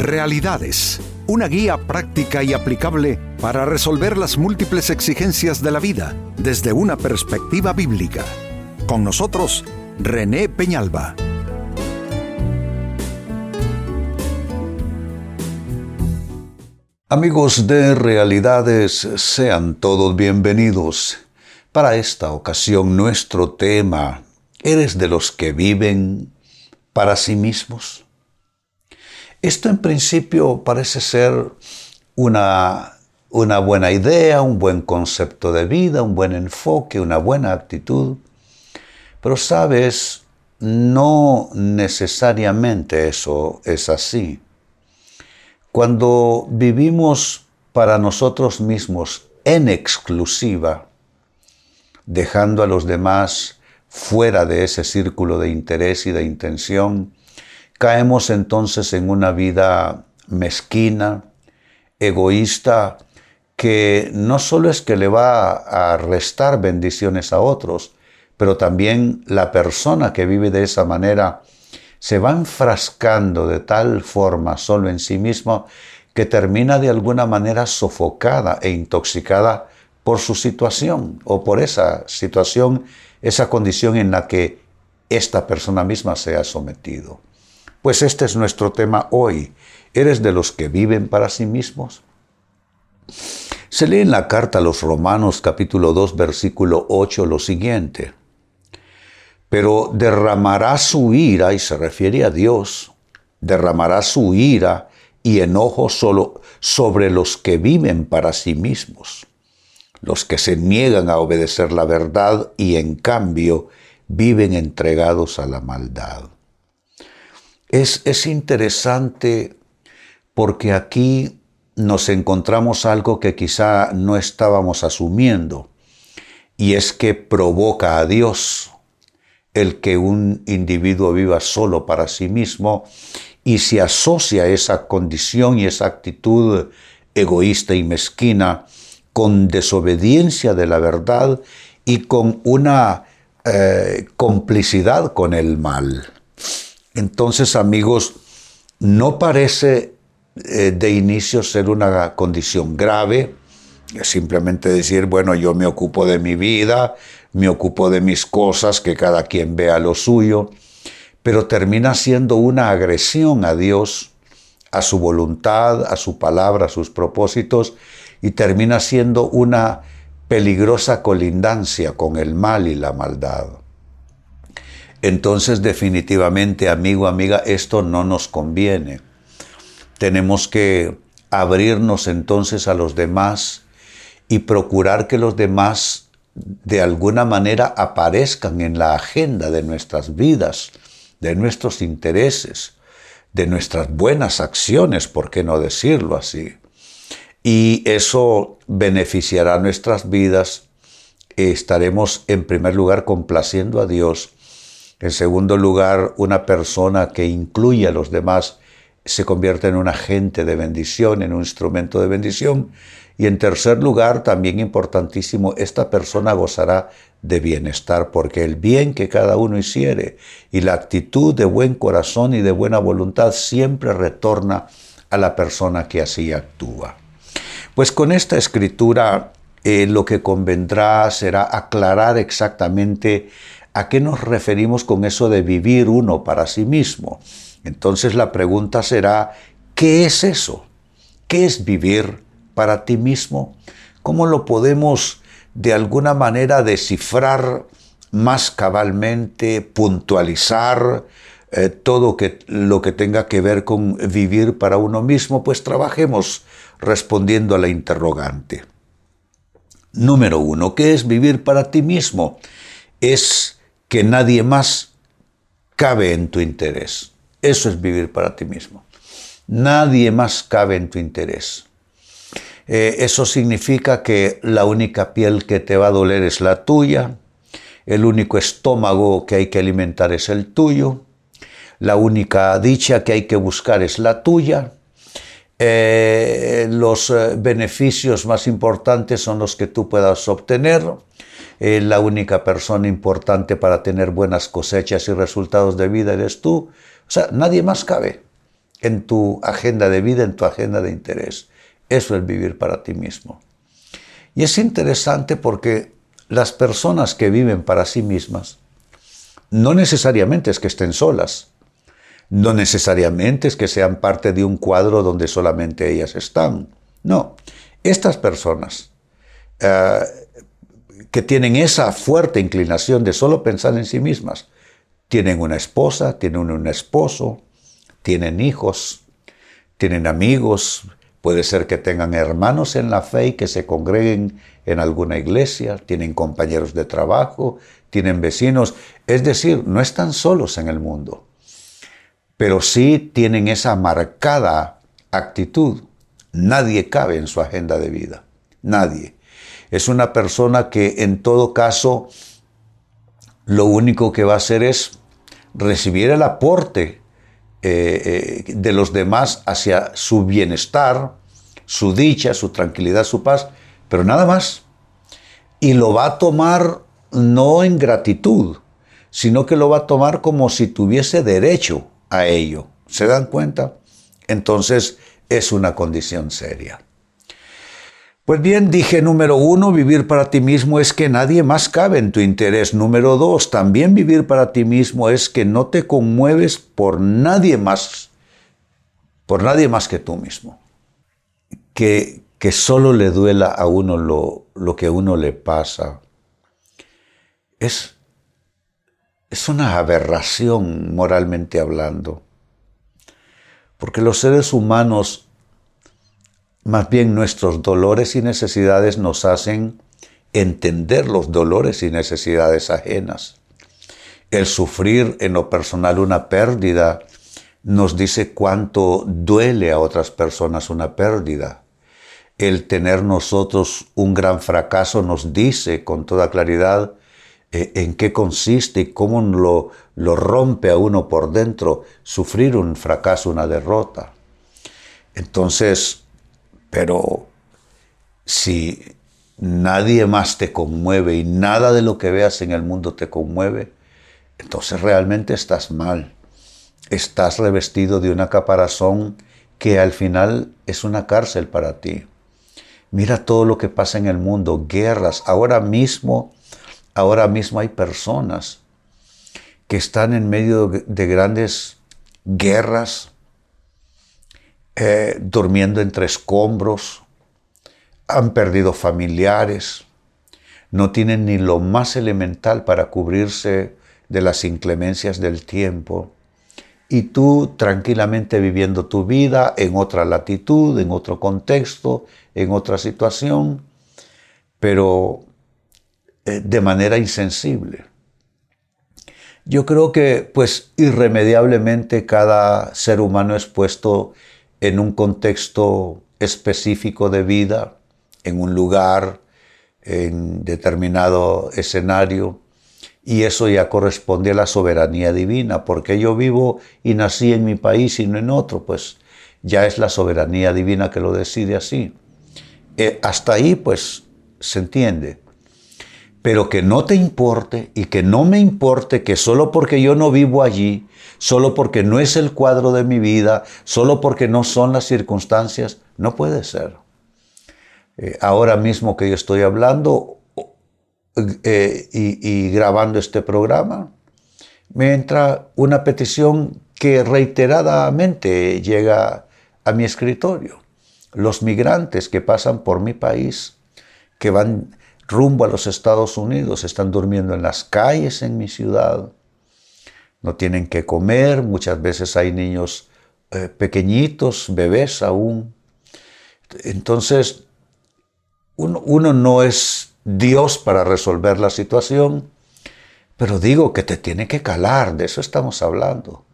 Realidades, una guía práctica y aplicable para resolver las múltiples exigencias de la vida desde una perspectiva bíblica. Con nosotros, René Peñalba. Amigos de Realidades, sean todos bienvenidos. Para esta ocasión nuestro tema, ¿eres de los que viven para sí mismos? Esto en principio parece ser una, una buena idea, un buen concepto de vida, un buen enfoque, una buena actitud, pero sabes, no necesariamente eso es así. Cuando vivimos para nosotros mismos en exclusiva, dejando a los demás fuera de ese círculo de interés y de intención, caemos entonces en una vida mezquina, egoísta, que no solo es que le va a restar bendiciones a otros, pero también la persona que vive de esa manera se va enfrascando de tal forma solo en sí mismo que termina de alguna manera sofocada e intoxicada por su situación o por esa situación, esa condición en la que esta persona misma se ha sometido. Pues este es nuestro tema hoy. ¿Eres de los que viven para sí mismos? Se lee en la carta a los Romanos capítulo 2 versículo 8 lo siguiente pero derramará su ira, y se refiere a Dios, derramará su ira y enojo solo sobre los que viven para sí mismos, los que se niegan a obedecer la verdad y en cambio viven entregados a la maldad. Es, es interesante porque aquí nos encontramos algo que quizá no estábamos asumiendo, y es que provoca a Dios el que un individuo viva solo para sí mismo y se asocia esa condición y esa actitud egoísta y mezquina con desobediencia de la verdad y con una eh, complicidad con el mal. Entonces, amigos, no parece eh, de inicio ser una condición grave, simplemente decir, bueno, yo me ocupo de mi vida, me ocupo de mis cosas, que cada quien vea lo suyo, pero termina siendo una agresión a Dios, a su voluntad, a su palabra, a sus propósitos, y termina siendo una peligrosa colindancia con el mal y la maldad. Entonces definitivamente, amigo, amiga, esto no nos conviene. Tenemos que abrirnos entonces a los demás y procurar que los demás de alguna manera aparezcan en la agenda de nuestras vidas, de nuestros intereses, de nuestras buenas acciones, ¿por qué no decirlo así? Y eso beneficiará nuestras vidas. Estaremos en primer lugar complaciendo a Dios. En segundo lugar, una persona que incluye a los demás se convierte en un agente de bendición, en un instrumento de bendición. Y en tercer lugar, también importantísimo, esta persona gozará de bienestar, porque el bien que cada uno hiciere y la actitud de buen corazón y de buena voluntad siempre retorna a la persona que así actúa. Pues con esta escritura eh, lo que convendrá será aclarar exactamente a qué nos referimos con eso de vivir uno para sí mismo. Entonces la pregunta será, ¿qué es eso? ¿Qué es vivir para ti mismo? ¿Cómo lo podemos de alguna manera descifrar más cabalmente, puntualizar eh, todo lo que tenga que ver con vivir para uno mismo? Pues trabajemos respondiendo a la interrogante. Número uno, ¿qué es vivir para ti mismo? Es que nadie más cabe en tu interés. Eso es vivir para ti mismo. Nadie más cabe en tu interés. Eh, eso significa que la única piel que te va a doler es la tuya, el único estómago que hay que alimentar es el tuyo, la única dicha que hay que buscar es la tuya, eh, los eh, beneficios más importantes son los que tú puedas obtener, la única persona importante para tener buenas cosechas y resultados de vida eres tú, o sea, nadie más cabe. en tu agenda de vida, en tu agenda de interés. Eso es vivir para ti mismo. Y es interesante porque las personas que viven para sí mismas, no necesariamente es que estén solas, no necesariamente es que sean parte de un cuadro donde solamente ellas están. No, estas personas eh, que tienen esa fuerte inclinación de solo pensar en sí mismas, tienen una esposa, tienen un esposo, tienen hijos, tienen amigos, puede ser que tengan hermanos en la fe y que se congreguen en alguna iglesia, tienen compañeros de trabajo, tienen vecinos, es decir, no están solos en el mundo, pero sí tienen esa marcada actitud. Nadie cabe en su agenda de vida, nadie. Es una persona que en todo caso lo único que va a hacer es recibir el aporte eh, eh, de los demás hacia su bienestar, su dicha, su tranquilidad, su paz, pero nada más. Y lo va a tomar no en gratitud, sino que lo va a tomar como si tuviese derecho a ello. ¿Se dan cuenta? Entonces es una condición seria. Pues bien, dije número uno, vivir para ti mismo es que nadie más cabe en tu interés. Número dos, también vivir para ti mismo es que no te conmueves por nadie más, por nadie más que tú mismo. Que, que solo le duela a uno lo, lo que a uno le pasa. Es, es una aberración moralmente hablando. Porque los seres humanos más bien nuestros dolores y necesidades nos hacen entender los dolores y necesidades ajenas. El sufrir en lo personal una pérdida nos dice cuánto duele a otras personas una pérdida. El tener nosotros un gran fracaso nos dice con toda claridad eh, en qué consiste y cómo lo, lo rompe a uno por dentro sufrir un fracaso, una derrota. Entonces, pero si nadie más te conmueve y nada de lo que veas en el mundo te conmueve, entonces realmente estás mal. Estás revestido de una caparazón que al final es una cárcel para ti. Mira todo lo que pasa en el mundo, guerras. Ahora mismo, ahora mismo hay personas que están en medio de grandes guerras, eh, durmiendo entre escombros, han perdido familiares, no tienen ni lo más elemental para cubrirse de las inclemencias del tiempo. Y tú tranquilamente viviendo tu vida en otra latitud, en otro contexto, en otra situación, pero eh, de manera insensible. Yo creo que pues irremediablemente cada ser humano es puesto en un contexto específico de vida, en un lugar, en determinado escenario, y eso ya corresponde a la soberanía divina, porque yo vivo y nací en mi país y no en otro, pues ya es la soberanía divina que lo decide así. Eh, hasta ahí pues se entiende. Pero que no te importe y que no me importe que solo porque yo no vivo allí, solo porque no es el cuadro de mi vida, solo porque no son las circunstancias, no puede ser. Eh, ahora mismo que yo estoy hablando eh, y, grabando este programa, me entra una petición que reiteradamente llega a mi escritorio. Los migrantes que pasan por mi país, que van rumbo a los Estados Unidos, están durmiendo en las calles en mi ciudad, no tienen que comer, muchas veces hay niños eh, pequeñitos, bebés aún. Entonces, uno, no es Dios para resolver la situación, pero digo que te tiene que calar, de eso estamos hablando.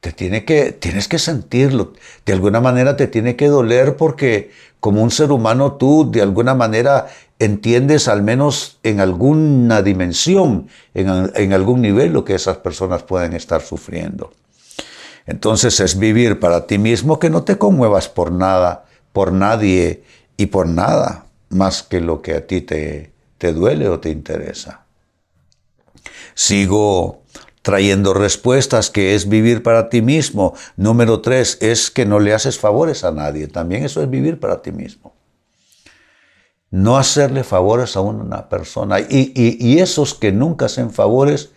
Te tiene que, tienes que sentirlo. De alguna manera te tiene que doler porque como un ser humano tú de alguna manera entiendes al menos en alguna dimensión, en, algún nivel lo que esas personas pueden estar sufriendo. Entonces es vivir para ti mismo que no te conmuevas por nada, por nadie y por nada más que lo que a ti te, te duele o te interesa. Sigo trayendo respuestas, que es vivir para ti mismo. Número tres, es que no le haces favores a nadie. También eso es vivir para ti mismo. No hacerle favores a una persona. Y, esos que nunca hacen favores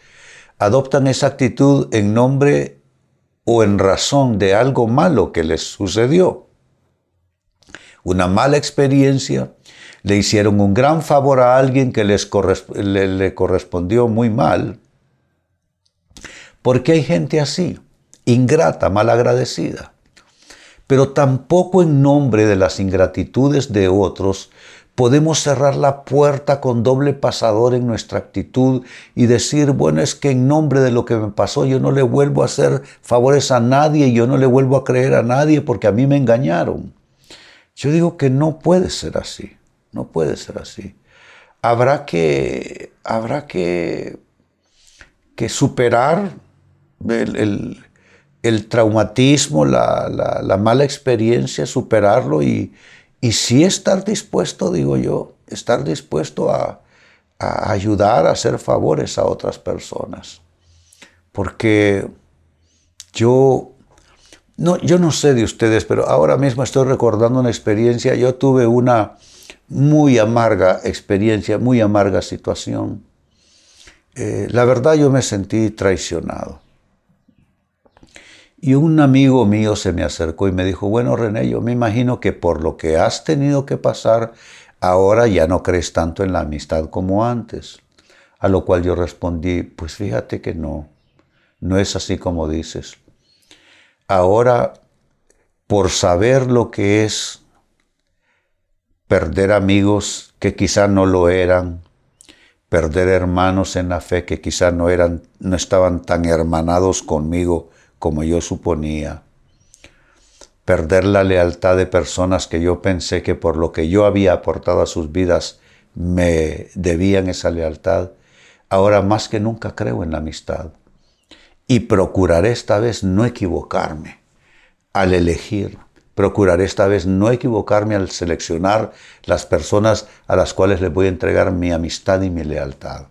adoptan esa actitud en nombre o en razón de algo malo que les sucedió. Una mala experiencia, le hicieron un gran favor a alguien que les le, correspondió muy mal. Porque hay gente así, ingrata, malagradecida. Pero tampoco en nombre de las ingratitudes de otros podemos cerrar la puerta con doble pasador en nuestra actitud y decir, bueno, es que en nombre de lo que me pasó yo no le vuelvo a hacer favores a nadie, yo no le vuelvo a creer a nadie porque a mí me engañaron. Yo digo que no puede ser así. No puede ser así. Habrá que, habrá que, que superar el, traumatismo, la, mala experiencia, superarlo y, y sí estar dispuesto, digo yo, estar dispuesto a, ayudar, a hacer favores a otras personas. Porque yo no, yo no sé de ustedes, pero ahora mismo estoy recordando una experiencia. Yo tuve una, muy amarga experiencia, muy amarga situación. Eh, la verdad yo me sentí traicionado. Y un amigo mío se me acercó y me dijo, bueno René, yo me imagino que por lo que has tenido que pasar, ahora ya no crees tanto en la amistad como antes. A lo cual yo respondí, pues fíjate que no, no es así como dices. Ahora, por saber lo que es perder amigos que quizá no lo eran, perder hermanos en la fe que quizá no eran no estaban tan hermanados conmigo como yo suponía. Perder la lealtad de personas que yo pensé que por lo que yo había aportado a sus vidas me debían esa lealtad. Ahora más que nunca creo en la amistad y procuraré esta vez no equivocarme al elegir Procuraré esta vez no equivocarme al seleccionar las personas a las cuales les voy a entregar mi amistad y mi lealtad.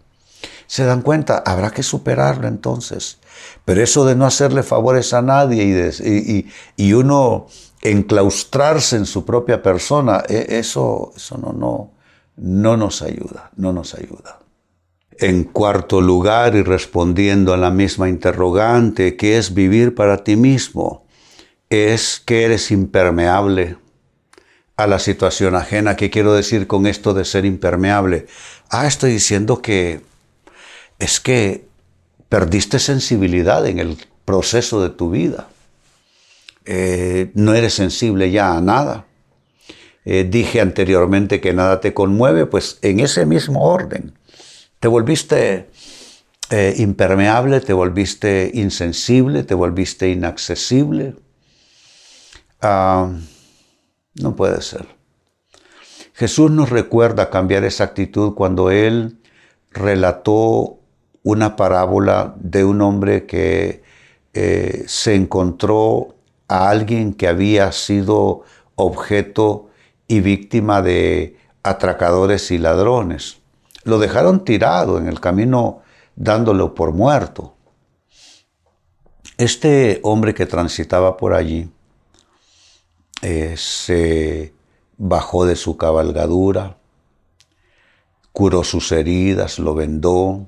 ¿Se dan cuenta? Habrá que superarlo entonces. Pero eso de no hacerle favores a nadie y, y, uno enclaustrarse en su propia persona, e, eso, eso no, no, no nos ayuda, no nos ayuda. En cuarto lugar, y respondiendo a la misma interrogante, ¿qué es vivir para ti mismo? es que eres impermeable a la situación ajena. ¿Qué quiero decir con esto de ser impermeable? Ah, estoy diciendo que es que perdiste sensibilidad en el proceso de tu vida. Eh, no eres sensible ya a nada. Eh, dije anteriormente que nada te conmueve, pues en ese mismo orden. Te volviste eh, impermeable, te volviste insensible, te volviste inaccesible Ah, no puede ser. Jesús nos recuerda cambiar esa actitud cuando Él relató una parábola de un hombre que eh, se encontró a alguien que había sido objeto y víctima de atracadores y ladrones. Lo dejaron tirado en el camino dándolo por muerto. Este hombre que transitaba por allí eh, se bajó de su cabalgadura, curó sus heridas, lo vendó,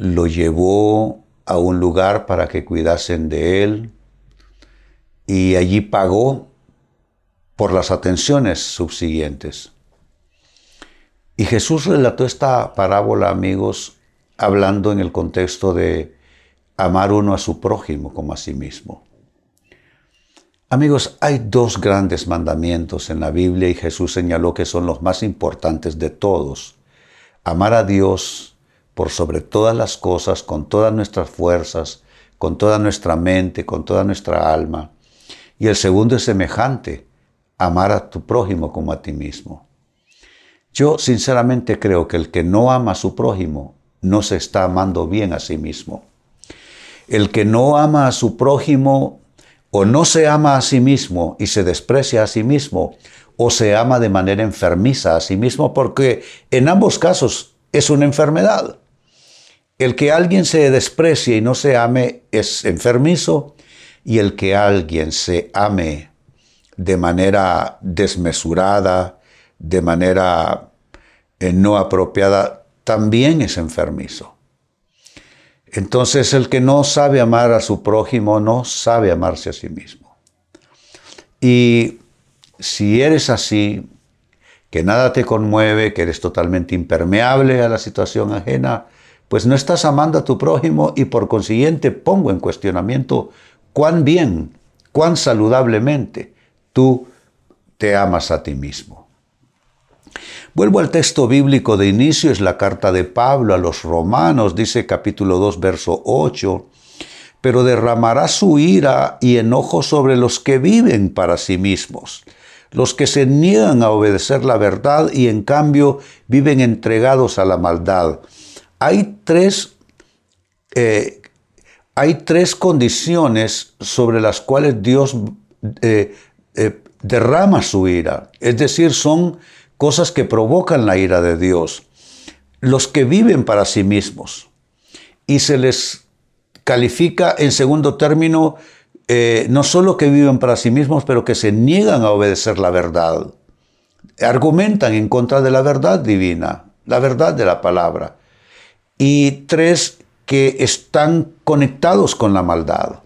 lo llevó a un lugar para que cuidasen de él y allí pagó por las atenciones subsiguientes. Y Jesús relató esta parábola, amigos, hablando en el contexto de amar uno a su prójimo como a sí mismo. Amigos, hay dos grandes mandamientos en la Biblia y Jesús señaló que son los más importantes de todos. Amar a Dios por sobre todas las cosas, con todas nuestras fuerzas, con toda nuestra mente, con toda nuestra alma. Y el segundo es semejante, amar a tu prójimo como a ti mismo. Yo sinceramente creo que el que no ama a su prójimo no se está amando bien a sí mismo. El que no ama a su prójimo o no se ama a sí mismo y se desprecia a sí mismo, o se ama de manera enfermiza a sí mismo, porque en ambos casos es una enfermedad. El que alguien se desprecie y no se ame es enfermizo y el que alguien se ame de manera desmesurada, de manera eh, no apropiada, también es enfermizo. Entonces el que no sabe amar a su prójimo no sabe amarse a sí mismo. Y si eres así, que nada te conmueve, que eres totalmente impermeable a la situación ajena, pues no estás amando a tu prójimo y por consiguiente pongo en cuestionamiento cuán bien, cuán saludablemente tú te amas a ti mismo. Vuelvo al texto bíblico de inicio, es la carta de Pablo a los romanos, dice capítulo 2, verso 8, pero derramará su ira y enojo sobre los que viven para sí mismos, los que se niegan a obedecer la verdad y en cambio viven entregados a la maldad. Hay tres, eh, hay tres condiciones sobre las cuales Dios eh, eh, derrama su ira, es decir, son cosas que provocan la ira de Dios. Los que viven para sí mismos y se les califica en segundo término no solo que viven para sí mismos, pero que se niegan a obedecer la verdad. Argumentan en contra de la verdad divina, la verdad de la palabra. Y tres, que están conectados con la maldad.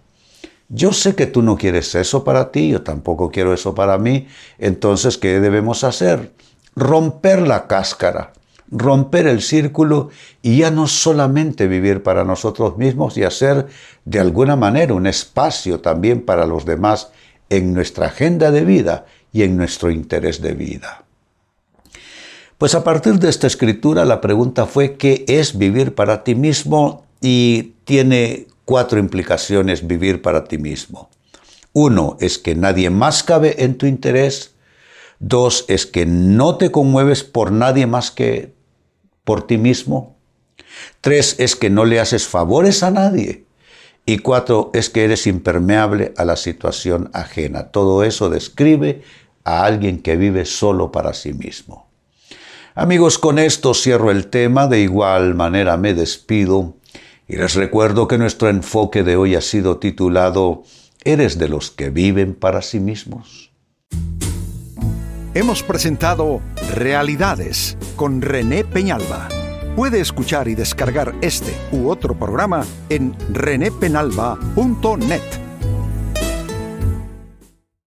Yo sé que tú no quieres eso para ti, yo tampoco quiero eso para mí. Entonces, ¿qué debemos hacer? romper la cáscara, romper el círculo y ya no solamente vivir para nosotros mismos y hacer de alguna manera un espacio también para los demás en nuestra agenda de vida y en nuestro interés de vida. Pues a partir de esta escritura la pregunta fue ¿qué es vivir para ti mismo? Y tiene cuatro implicaciones vivir para ti mismo. Uno es que nadie más cabe en tu interés. Dos es que no te conmueves por nadie más que por ti mismo. Tres es que no le haces favores a nadie. Y cuatro es que eres impermeable a la situación ajena. Todo eso describe a alguien que vive solo para sí mismo. Amigos, con esto cierro el tema, de igual manera me despido y les recuerdo que nuestro enfoque de hoy ha sido titulado ¿Eres de los que viven para sí mismos? hemos presentado Realidades con René Peñalba. Puede escuchar y descargar este u otro programa en renépenalba.net.